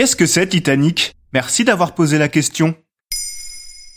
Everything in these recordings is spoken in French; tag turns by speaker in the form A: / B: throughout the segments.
A: Qu'est-ce que c'est Titanic? Merci d'avoir posé la question.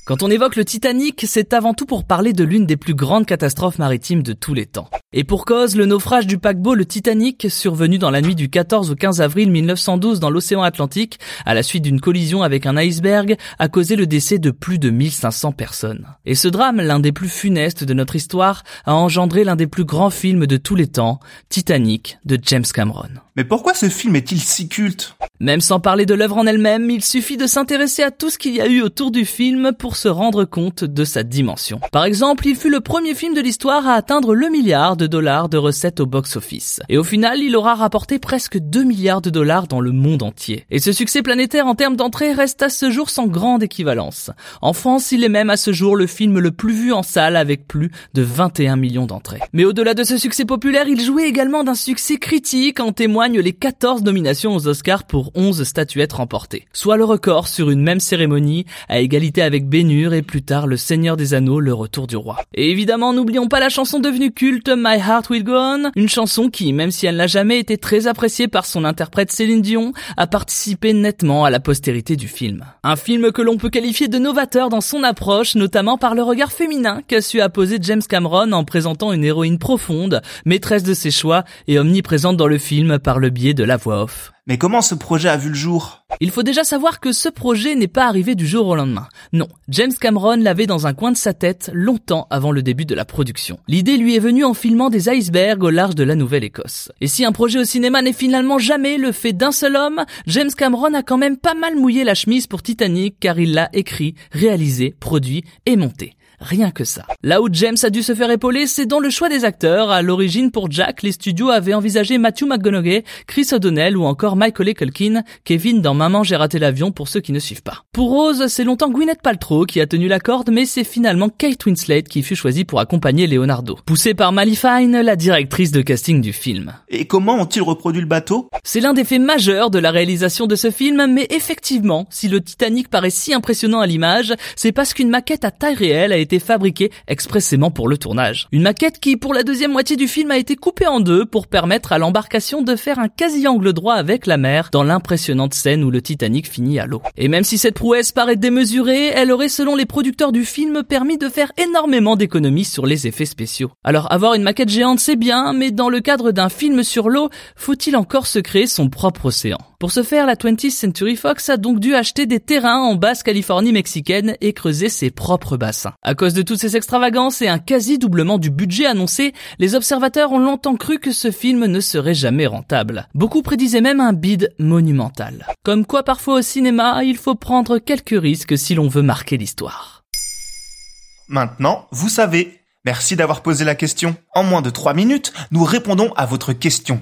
B: Quand on évoque le Titanic, c'est avant tout pour parler de l'une des plus grandes catastrophes maritimes de tous les temps. Et pour cause, le naufrage du paquebot le Titanic, survenu dans la nuit du 14 au 15 avril 1912 dans l'océan Atlantique, à la suite d'une collision avec un iceberg, a causé le décès de plus de 1500 personnes. Et ce drame, l'un des plus funestes de notre histoire, a engendré l'un des plus grands films de tous les temps, Titanic, de James Cameron.
A: Mais pourquoi ce film est-il si culte?
B: Même sans parler de l'œuvre en elle-même, il suffit de s'intéresser à tout ce qu'il y a eu autour du film pour se rendre compte de sa dimension. Par exemple, il fut le premier film de l'histoire à atteindre le milliard de dollars de recettes au box-office. Et au final, il aura rapporté presque 2 milliards de dollars dans le monde entier. Et ce succès planétaire en termes d'entrée reste à ce jour sans grande équivalence. En France, il est même à ce jour le film le plus vu en salle avec plus de 21 millions d'entrées. Mais au-delà de ce succès populaire, il jouait également d'un succès critique en témoigne les 14 nominations aux Oscars pour 11 statuettes remportées. Soit le record sur une même cérémonie, à égalité avec Bénur et plus tard Le Seigneur des Anneaux, Le Retour du Roi. Et évidemment, n'oublions pas la chanson devenue culte My Heart Will Go On, une chanson qui, même si elle n'a jamais été très appréciée par son interprète Céline Dion, a participé nettement à la postérité du film. Un film que l'on peut qualifier de novateur dans son approche, notamment par le regard féminin qu'a su apposer James Cameron en présentant une héroïne profonde, maîtresse de ses choix et omniprésente dans le film par le biais de la voix off.
A: Mais comment ce projet a vu le jour?
B: Il faut déjà savoir que ce projet n'est pas arrivé du jour au lendemain. Non, James Cameron l'avait dans un coin de sa tête longtemps avant le début de la production. L'idée lui est venue en filmant des icebergs au large de la Nouvelle-Écosse. Et si un projet au cinéma n'est finalement jamais le fait d'un seul homme, James Cameron a quand même pas mal mouillé la chemise pour Titanic car il l'a écrit, réalisé, produit et monté. Rien que ça. Là où James a dû se faire épauler, c'est dans le choix des acteurs. À l'origine, pour Jack, les studios avaient envisagé Matthew McGonaghy, Chris O'Donnell ou encore Michael Culkin, Kevin dans Maman j'ai raté l'avion pour ceux qui ne suivent pas. Pour Rose, c'est longtemps Gwyneth Paltrow qui a tenu la corde, mais c'est finalement Kate Winslet qui fut choisie pour accompagner Leonardo. Poussée par Mally Fine, la directrice de casting du film.
A: Et comment ont-ils reproduit le bateau?
B: C'est l'un des faits majeurs de la réalisation de ce film, mais effectivement, si le Titanic paraît si impressionnant à l'image, c'est parce qu'une maquette à taille réelle a été fabriqué expressément pour le tournage. Une maquette qui, pour la deuxième moitié du film, a été coupée en deux pour permettre à l'embarcation de faire un quasi-angle droit avec la mer dans l'impressionnante scène où le Titanic finit à l'eau. Et même si cette prouesse paraît démesurée, elle aurait, selon les producteurs du film, permis de faire énormément d'économies sur les effets spéciaux. Alors, avoir une maquette géante, c'est bien, mais dans le cadre d'un film sur l'eau, faut-il encore se créer son propre océan? Pour ce faire, la 20th Century Fox a donc dû acheter des terrains en basse Californie mexicaine et creuser ses propres bassins. À cause de toutes ces extravagances et un quasi-doublement du budget annoncé, les observateurs ont longtemps cru que ce film ne serait jamais rentable. Beaucoup prédisaient même un bid monumental. Comme quoi parfois au cinéma, il faut prendre quelques risques si l'on veut marquer l'histoire.
A: Maintenant, vous savez. Merci d'avoir posé la question. En moins de 3 minutes, nous répondons à votre question.